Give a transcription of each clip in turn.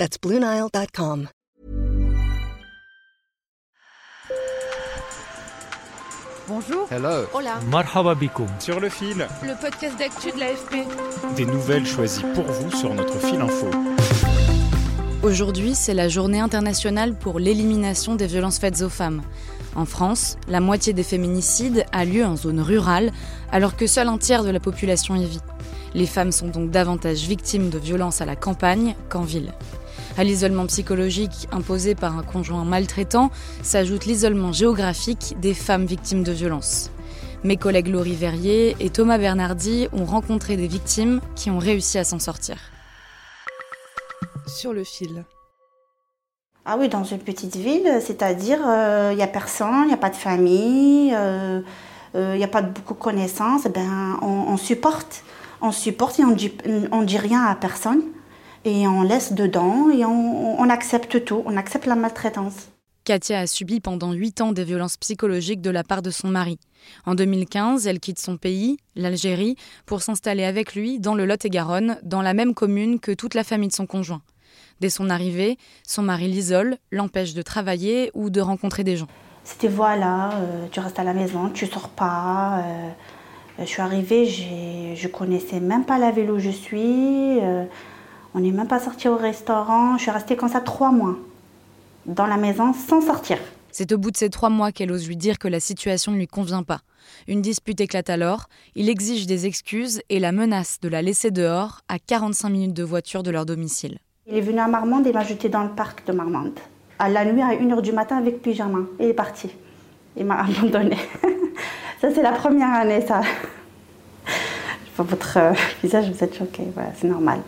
That's BlueNile.com. Bonjour. Hello. Hola. Marhaba Sur le fil. Le podcast d'actu de l'AFP. Des nouvelles choisies pour vous sur notre fil info. Aujourd'hui, c'est la journée internationale pour l'élimination des violences faites aux femmes. En France, la moitié des féminicides a lieu en zone rurale, alors que seul un tiers de la population y vit. Les femmes sont donc davantage victimes de violences à la campagne qu'en ville. À l'isolement psychologique imposé par un conjoint maltraitant s'ajoute l'isolement géographique des femmes victimes de violences. Mes collègues Laurie Verrier et Thomas Bernardi ont rencontré des victimes qui ont réussi à s'en sortir. Sur le fil. Ah oui, dans une petite ville, c'est-à-dire il n'y a personne, il n'y a pas de famille, il euh, n'y a pas de beaucoup de connaissances, eh ben, on, supporte, on supporte et on dit, on dit rien à personne et on laisse dedans et on, accepte tout, on accepte la maltraitance. Katia a subi pendant 8 ans des violences psychologiques de la part de son mari. En 2015, elle quitte son pays, l'Algérie, pour s'installer avec lui dans le Lot-et-Garonne, dans la même commune que toute la famille de son conjoint. Dès son arrivée, son mari l'isole, l'empêche de travailler ou de rencontrer des gens. C'était voilà, euh, tu restes à la maison, tu sors pas. Euh, je suis arrivée, je connaissais même pas la ville où je suis. Euh, on n'est même pas sorti au restaurant. Je suis restée comme ça trois mois dans la maison sans sortir. C'est au bout de ces trois mois qu'elle ose lui dire que la situation ne lui convient pas. Une dispute éclate alors, il exige des excuses et la menace de la laisser dehors à 45 minutes de voiture de leur domicile. Il est venu à Marmande et m'a jeté dans le parc de Marmande. À la nuit, à 1h du matin avec pyjama. Il est parti. Il m'a abandonné. ça, c'est la première année, ça. Votre euh, visage, vous êtes choqué. Voilà, c'est normal.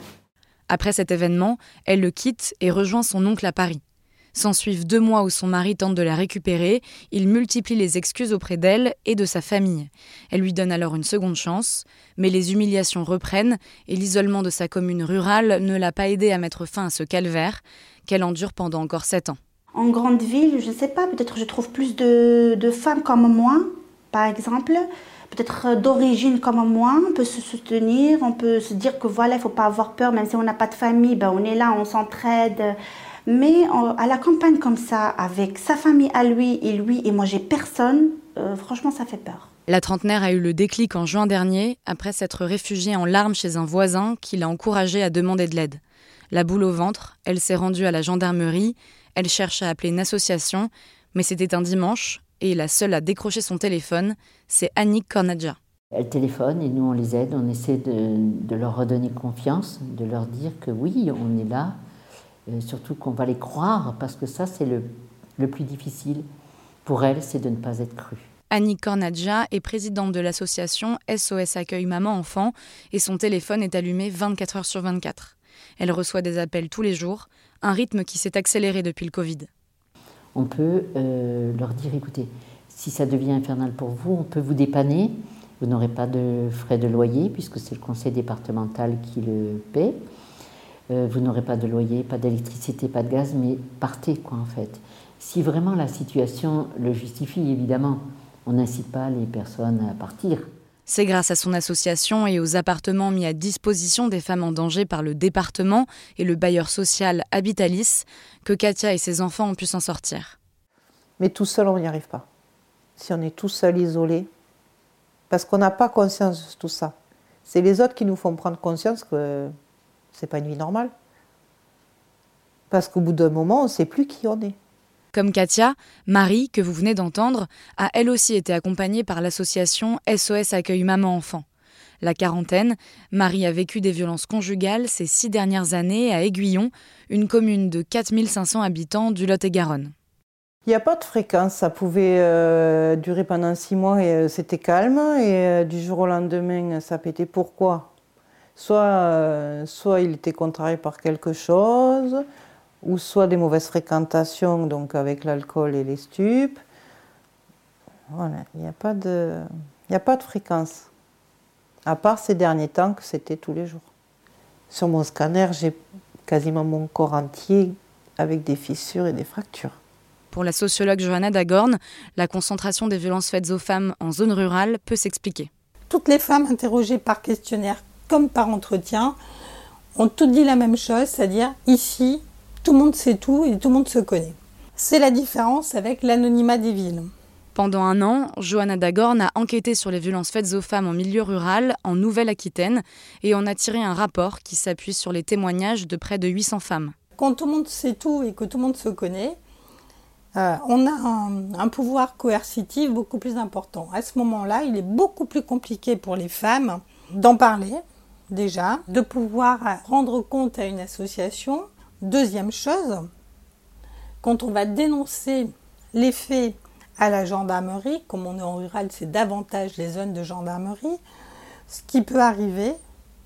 Après cet événement, elle le quitte et rejoint son oncle à Paris. S'ensuivent deux mois où son mari tente de la récupérer, il multiplie les excuses auprès d'elle et de sa famille. Elle lui donne alors une seconde chance, mais les humiliations reprennent et l'isolement de sa commune rurale ne l'a pas aidée à mettre fin à ce calvaire qu'elle endure pendant encore sept ans. En grande ville, je ne sais pas, peut-être je trouve plus de, de femmes comme moi, par exemple, peut-être euh, d'origine comme moi, on peut se soutenir, on peut se dire que voilà, il ne faut pas avoir peur, même si on n'a pas de famille, ben on est là, on s'entraide. Mais à la campagne comme ça, avec sa famille à lui et lui, et moi j'ai personne, euh, franchement ça fait peur. La trentenaire a eu le déclic en juin dernier, après s'être réfugiée en larmes chez un voisin qui l'a encouragée à demander de l'aide. La boule au ventre, elle s'est rendue à la gendarmerie, elle cherche à appeler une association, mais c'était un dimanche, et la seule à décrocher son téléphone, c'est Annick Cornadja. Elle téléphone et nous on les aide, on essaie de, leur redonner confiance, de leur dire que oui, on est là, euh, surtout qu'on va les croire, parce que ça c'est le, le plus difficile pour elles, c'est de ne pas être crue. Annie Cornadja est présidente de l'association SOS Accueil Maman Enfant et son téléphone est allumé 24 heures sur 24. Elle reçoit des appels tous les jours, un rythme qui s'est accéléré depuis le Covid on peut euh, leur dire écoutez, si ça devient infernal pour vous, on peut vous dépanner. Vous n'aurez pas de frais de loyer puisque c'est le conseil départemental qui le paie. Euh, vous n'aurez pas de loyer, pas d'électricité, pas de gaz, mais partez quoi en fait. Si vraiment la situation le justifie, évidemment, on n'incite pas les personnes à partir. C'est grâce à son association et aux appartements mis à disposition des femmes en danger par le département et le bailleur social Habitalis que Katia et ses enfants ont pu s'en sortir. Mais tout seul, on n'y arrive pas. Si on est tout seul, isolé, parce qu'on n'a pas conscience de tout ça. C'est les autres qui nous font prendre conscience que c'est pas une vie normale. Parce qu'au bout d'un moment, on ne sait plus qui on est. Comme Katia, Marie, que vous venez d'entendre, a elle aussi été accompagnée par l'association SOS Accueil Maman-Enfant. La quarantaine, Marie a vécu des violences conjugales ces six dernières années à Aiguillon, une commune de 4500 habitants du Lot-et-Garonne. Il n'y a pas de fréquence, ça pouvait euh, durer pendant six mois et euh, c'était calme, et euh, du jour au lendemain, ça pétait. Pourquoi? Soit, soit il était contrarié par quelque chose, ou soit des mauvaises fréquentations, donc avec l'alcool et les stupes. Voilà, il n'y a, pas de- il n'y a pas de fréquence. À part ces derniers temps que c'était tous les jours. Sur mon scanner, j'ai quasiment mon corps entier avec des fissures et des fractures. Pour la sociologue Johanna Dagorn, la concentration des violences faites aux femmes en zone rurale peut s'expliquer. Toutes les femmes interrogées par questionnaire comme par entretien ont toutes dit la même chose, c'est-à-dire ici, tout le monde sait tout et tout le monde se connaît. C'est la différence avec l'anonymat des villes. Pendant un an, Johanna Dagorn a enquêté sur les violences faites aux femmes en milieu rural, en Nouvelle-Aquitaine, et en a tiré un rapport qui s'appuie sur les témoignages de près de 800 femmes. Quand tout le monde sait tout et que tout le monde se connaît, euh, on a un, un pouvoir coercitif beaucoup plus important. À ce moment-là, il est beaucoup plus compliqué pour les femmes d'en parler, déjà, de pouvoir rendre compte à une association. Deuxième chose, quand on va dénoncer les faits à la gendarmerie, comme on est en rural, c'est davantage les zones de gendarmerie, ce qui peut arriver,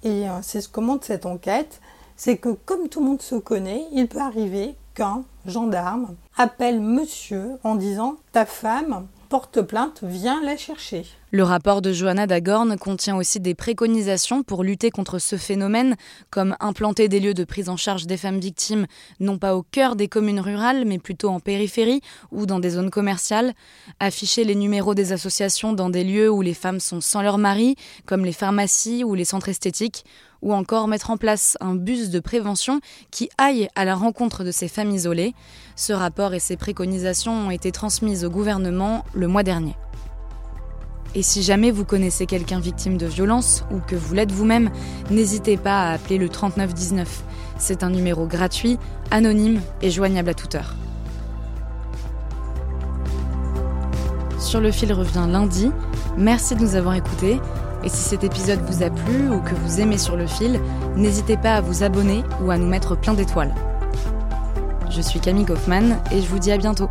et euh, c'est ce que montre cette enquête, c'est que comme tout le monde se connaît, il peut arriver qu'un gendarme appelle monsieur en disant ta femme porte plainte, viens la chercher. Le rapport de Johanna Dagorn contient aussi des préconisations pour lutter contre ce phénomène, comme implanter des lieux de prise en charge des femmes victimes, non pas au cœur des communes rurales, mais plutôt en périphérie ou dans des zones commerciales, afficher les numéros des associations dans des lieux où les femmes sont sans leur mari, comme les pharmacies ou les centres esthétiques, ou encore mettre en place un bus de prévention qui aille à la rencontre de ces femmes isolées. Ce rapport et ces préconisations ont été transmises au gouvernement le mois dernier. Et si jamais vous connaissez quelqu'un victime de violence ou que vous l'êtes vous-même, n'hésitez pas à appeler le 3919. C'est un numéro gratuit, anonyme et joignable à toute heure. Sur le fil revient lundi. Merci de nous avoir écoutés. Et si cet épisode vous a plu ou que vous aimez sur le fil, n'hésitez pas à vous abonner ou à nous mettre plein d'étoiles. Je suis Camille Kaufmann et je vous dis à bientôt.